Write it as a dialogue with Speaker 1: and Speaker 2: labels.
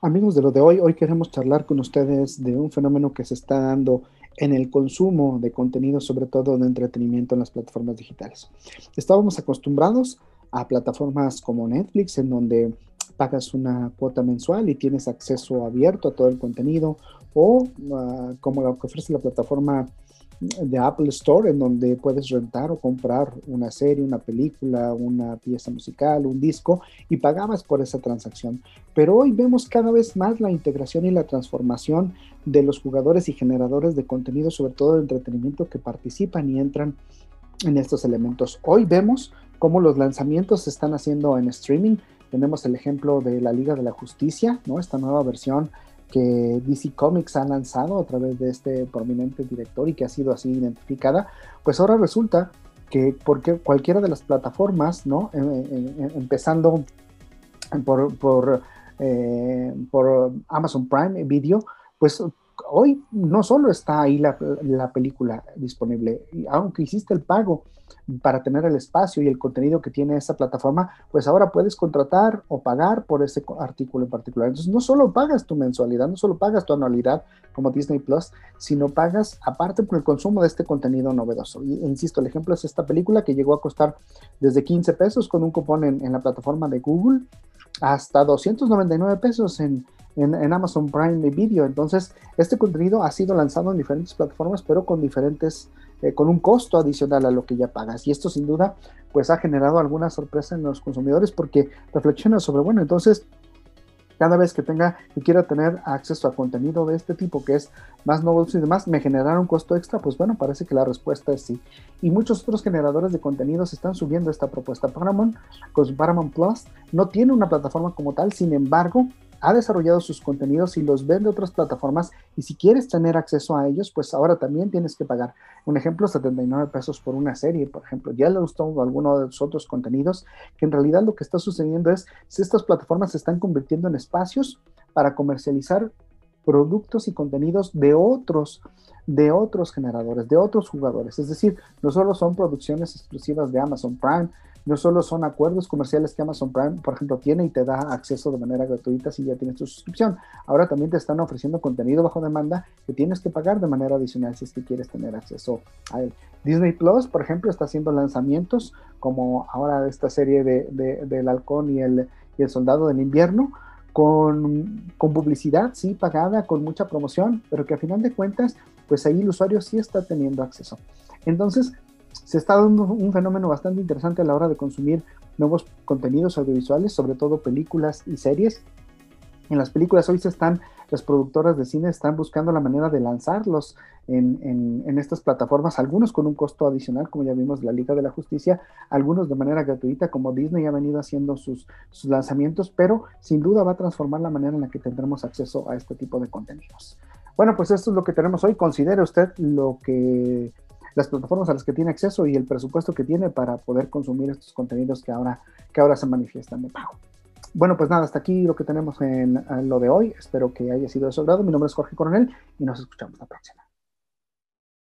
Speaker 1: Amigos de lo de hoy, hoy queremos charlar con ustedes de un fenómeno que se está dando en el consumo de contenido, sobre todo de entretenimiento en las plataformas digitales. Estábamos acostumbrados a plataformas como Netflix, en donde pagas una cuota mensual y tienes acceso abierto a todo el contenido, o uh, como lo que ofrece la plataforma de Apple Store en donde puedes rentar o comprar una serie, una película, una pieza musical, un disco y pagabas por esa transacción. Pero hoy vemos cada vez más la integración y la transformación de los jugadores y generadores de contenido, sobre todo de entretenimiento, que participan y entran en estos elementos. Hoy vemos cómo los lanzamientos se están haciendo en streaming. Tenemos el ejemplo de la Liga de la Justicia, ¿no? Esta nueva versión que DC Comics ha lanzado a través de este prominente director y que ha sido así identificada, pues ahora resulta que porque cualquiera de las plataformas, ¿no? Eh, eh, eh, empezando por, por, por Amazon Prime Video, pues hoy no solo está ahí la, película disponible, aunque hiciste el pago para tener el espacio y el contenido que tiene esa plataforma, pues ahora puedes contratar o pagar por ese artículo en particular. Entonces no solo pagas tu mensualidad, no solo pagas tu anualidad como Disney Plus, sino pagas aparte por el consumo de este contenido novedoso. Y insisto, el ejemplo es esta película que llegó a costar desde 15 pesos con un cupón en, en la plataforma de Google hasta 299 pesos en en, Amazon Prime Video. Entonces, este contenido ha sido lanzado en diferentes plataformas, pero con diferentes, eh, con un costo adicional a lo que ya pagas. Y esto sin duda, pues ha generado alguna sorpresa en los consumidores porque reflexiona sobre, bueno, entonces, cada vez que tenga, que quiera tener acceso a contenido de este tipo, que es más novedoso y demás, me generará un costo extra, pues bueno, parece que la respuesta es sí. Y muchos otros generadores de contenidos están subiendo esta propuesta. Paramount, con Paramount Plus, no tiene una plataforma como tal, sin embargo, ha desarrollado sus contenidos y los vende otras plataformas y si quieres tener acceso a ellos, pues ahora también tienes que pagar. Un ejemplo, 79 pesos por una serie, por ejemplo. Le gustó alguno de los otros contenidos, que en realidad lo que está sucediendo es si estas plataformas se están convirtiendo en espacios para comercializar productos y contenidos de otros de otros generadores, de otros jugadores. Es decir, no solo son producciones exclusivas de Amazon Prime, no solo son acuerdos comerciales que Amazon Prime, por ejemplo, tiene y te da acceso de manera gratuita si ya tienes tu suscripción. Ahora también te están ofreciendo contenido bajo demanda que tienes que pagar de manera adicional si es que quieres tener acceso a él. Disney Plus, por ejemplo, está haciendo lanzamientos como ahora esta serie de, del halcón y el, y el soldado del invierno, con, con, publicidad, sí, pagada, con mucha promoción, pero que a final de cuentas, pues ahí el usuario sí está teniendo acceso. Entonces, se está dando un fenómeno bastante interesante a la hora de consumir nuevos contenidos audiovisuales, sobre todo películas y series. En las películas hoy se están, las productoras de cine están buscando la manera de lanzarlos en, en, estas plataformas, algunos con un costo adicional, como ya vimos la Liga de la Justicia, algunos de manera gratuita, como Disney ha venido haciendo sus, sus lanzamientos, pero sin duda va a transformar la manera en la que tendremos acceso a este tipo de contenidos. Bueno, pues esto es lo que tenemos hoy. Considere usted lo que las plataformas a las que tiene acceso y el presupuesto que tiene para poder consumir estos contenidos que ahora, que ahora se manifiestan de pago. Bueno, pues nada, hasta aquí lo que tenemos en, lo de hoy. Espero que haya sido de su. Mi nombre es Jorge Coronel y nos escuchamos la próxima.